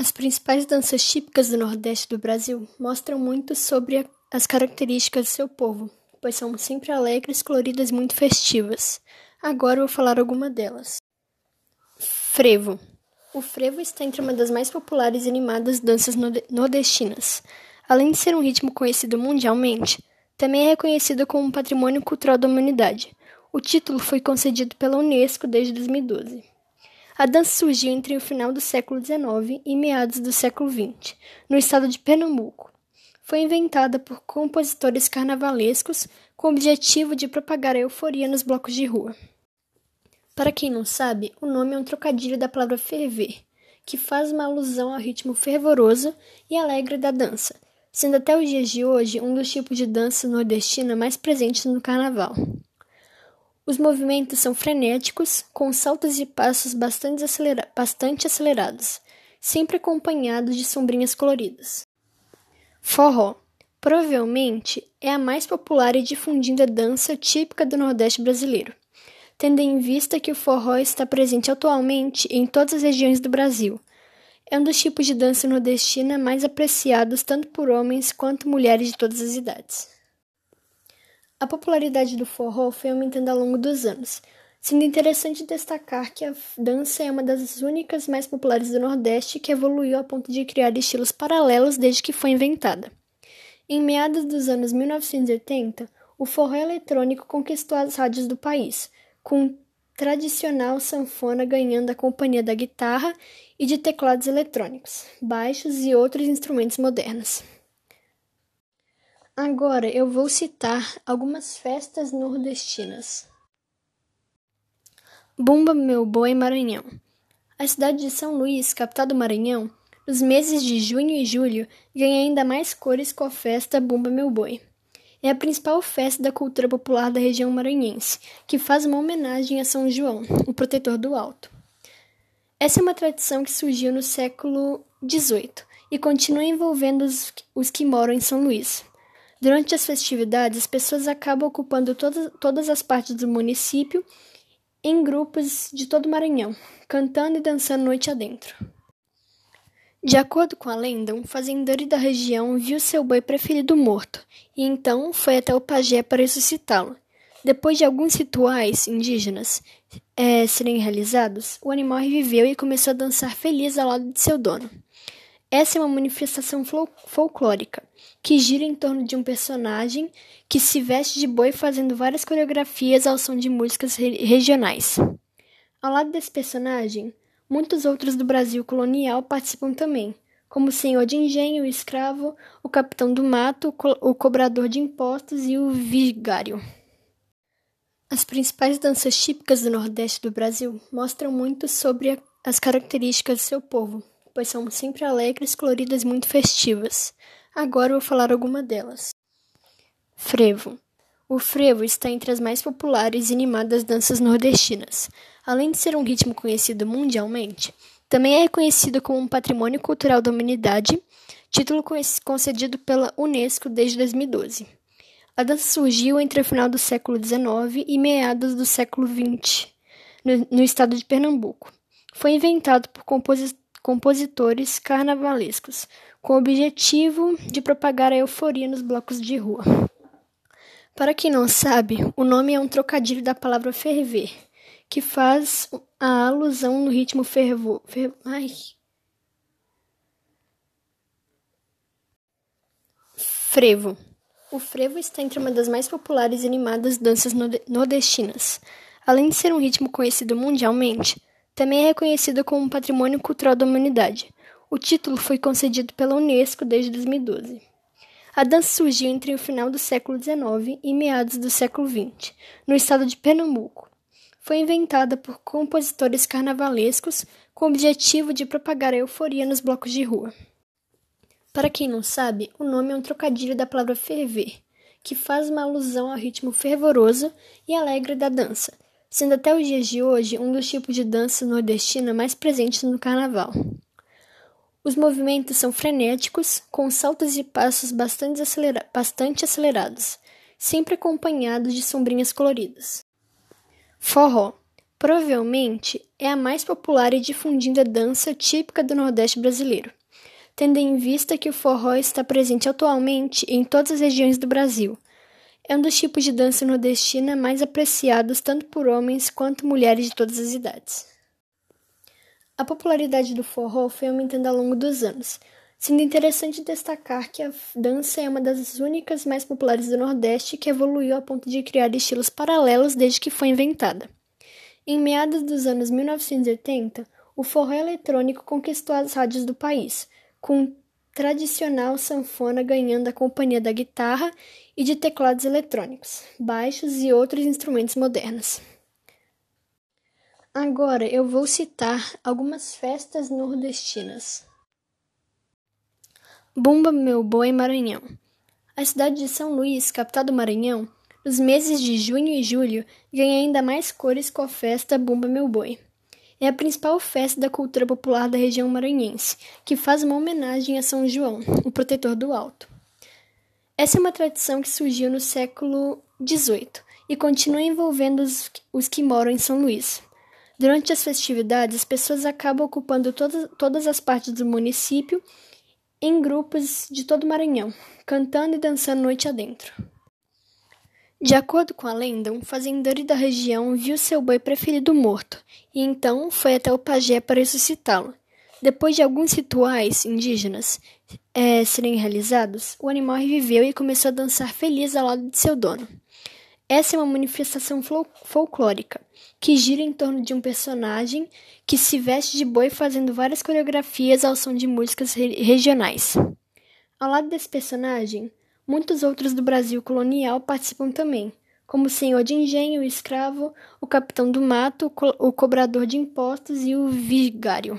As principais danças típicas do Nordeste do Brasil mostram muito sobre as características do seu povo, pois são sempre alegres, coloridas e muito festivas. Agora vou falar alguma delas. Frevo. O frevo está entre uma das mais populares e animadas danças nordestinas. Além de ser um ritmo conhecido mundialmente, também é reconhecido como um patrimônio cultural da humanidade. O título foi concedido pela Unesco desde 2012. A dança surgiu entre o final do século XIX e meados do século XX, no estado de Pernambuco. Foi inventada por compositores carnavalescos com o objetivo de propagar a euforia nos blocos de rua. Para quem não sabe, o nome é um trocadilho da palavra ferver, que faz uma alusão ao ritmo fervoroso e alegre da dança, sendo até os dias de hoje um dos tipos de dança nordestina mais presentes no carnaval. Os movimentos são frenéticos, com saltos e passos bastante, acelera bastante acelerados, sempre acompanhados de sombrinhas coloridas. Forró provavelmente é a mais popular e difundida dança típica do Nordeste brasileiro, tendo em vista que o forró está presente atualmente em todas as regiões do Brasil. É um dos tipos de dança nordestina mais apreciados tanto por homens quanto mulheres de todas as idades. A popularidade do forró foi aumentando ao longo dos anos, sendo interessante destacar que a dança é uma das únicas mais populares do Nordeste que evoluiu a ponto de criar estilos paralelos desde que foi inventada. Em meados dos anos 1980, o forró eletrônico conquistou as rádios do país, com tradicional sanfona ganhando a companhia da guitarra e de teclados eletrônicos, baixos e outros instrumentos modernos. Agora eu vou citar algumas festas nordestinas. Bumba Meu Boi Maranhão. A cidade de São Luís, capital do Maranhão, nos meses de junho e julho, ganha ainda mais cores com a festa Bumba Meu Boi. É a principal festa da cultura popular da região maranhense, que faz uma homenagem a São João, o protetor do alto. Essa é uma tradição que surgiu no século XVIII e continua envolvendo os, que moram em São Luís. Durante as festividades, as pessoas acabam ocupando todas, todas as partes do município em grupos de todo o Maranhão, cantando e dançando noite adentro. De acordo com a lenda, um fazendeiro da região viu seu boi preferido morto e então foi até o pajé para ressuscitá-lo. Depois de alguns rituais indígenas é, serem realizados, o animal reviveu e começou a dançar feliz ao lado de seu dono. Essa é uma manifestação folclórica que gira em torno de um personagem que se veste de boi fazendo várias coreografias ao som de músicas re regionais. Ao lado desse personagem, muitos outros do Brasil colonial participam também, como o senhor de engenho, o escravo, o capitão do mato, o, co o cobrador de impostos e o vigário. As principais danças típicas do Nordeste do Brasil mostram muito sobre as características do seu povo, pois são sempre alegres, coloridas e muito festivas. Agora vou falar alguma delas. Frevo. O frevo está entre as mais populares e animadas danças nordestinas. Além de ser um ritmo conhecido mundialmente, também é reconhecido como um patrimônio cultural da humanidade, título concedido pela Unesco desde 2012. A dança surgiu entre o final do século XIX e meados do século XX, no, no estado de Pernambuco. Foi inventado por compositores compositores carnavalescos, com o objetivo de propagar a euforia nos blocos de rua. Para quem não sabe, o nome é um trocadilho da palavra ferver, que faz a alusão no ritmo fervor. Fer, ai. Frevo. O frevo está entre uma das mais populares e animadas danças nordestinas. Além de ser um ritmo conhecido mundialmente, também é reconhecido como patrimônio cultural da humanidade. O título foi concedido pela Unesco desde 2012. A dança surgiu entre o final do século XIX e meados do século XX, no estado de Pernambuco. Foi inventada por compositores carnavalescos com o objetivo de propagar a euforia nos blocos de rua. Para quem não sabe, o nome é um trocadilho da palavra ferver, que faz uma alusão ao ritmo fervoroso e alegre da dança, sendo até os dias de hoje um dos tipos de dança nordestina mais presentes no carnaval. Os movimentos são frenéticos, com saltos e passos bastante, acelera bastante acelerados, sempre acompanhados de sombrinhas coloridas. Forró Provavelmente é a mais popular e difundida dança típica do Nordeste brasileiro, tendo em vista que o forró está presente atualmente em todas as regiões do Brasil. É um dos tipos de dança nordestina mais apreciados tanto por homens quanto mulheres de todas as idades. A popularidade do forró foi aumentando ao longo dos anos, sendo interessante destacar que a dança é uma das únicas mais populares do Nordeste que evoluiu a ponto de criar estilos paralelos desde que foi inventada. Em meados dos anos 1980, o forró eletrônico conquistou as rádios do país, com tradicional sanfona ganhando a companhia da guitarra e de teclados eletrônicos, baixos e outros instrumentos modernos. Agora eu vou citar algumas festas nordestinas. Bumba Meu Boi Maranhão. A cidade de São Luís, capital do Maranhão, nos meses de junho e julho, ganha ainda mais cores com a festa Bumba Meu Boi. É a principal festa da cultura popular da região maranhense, que faz uma homenagem a São João, o protetor do alto. Essa é uma tradição que surgiu no século XVIII e continua envolvendo os, os que moram em São Luís. Durante as festividades, as pessoas acabam ocupando todas, todas as partes do município em grupos de todo o Maranhão, cantando e dançando noite adentro. De acordo com a lenda, um fazendeiro da região viu seu boi preferido morto e então foi até o pajé para ressuscitá-lo. Depois de alguns rituais indígenas é, serem realizados, o animal reviveu e começou a dançar feliz ao lado de seu dono. Essa é uma manifestação folclórica que gira em torno de um personagem que se veste de boi fazendo várias coreografias ao som de músicas re regionais. Ao lado desse personagem, Muitos outros do Brasil colonial participam também, como o senhor de engenho, o escravo, o capitão do mato, o cobrador de impostos e o vigário.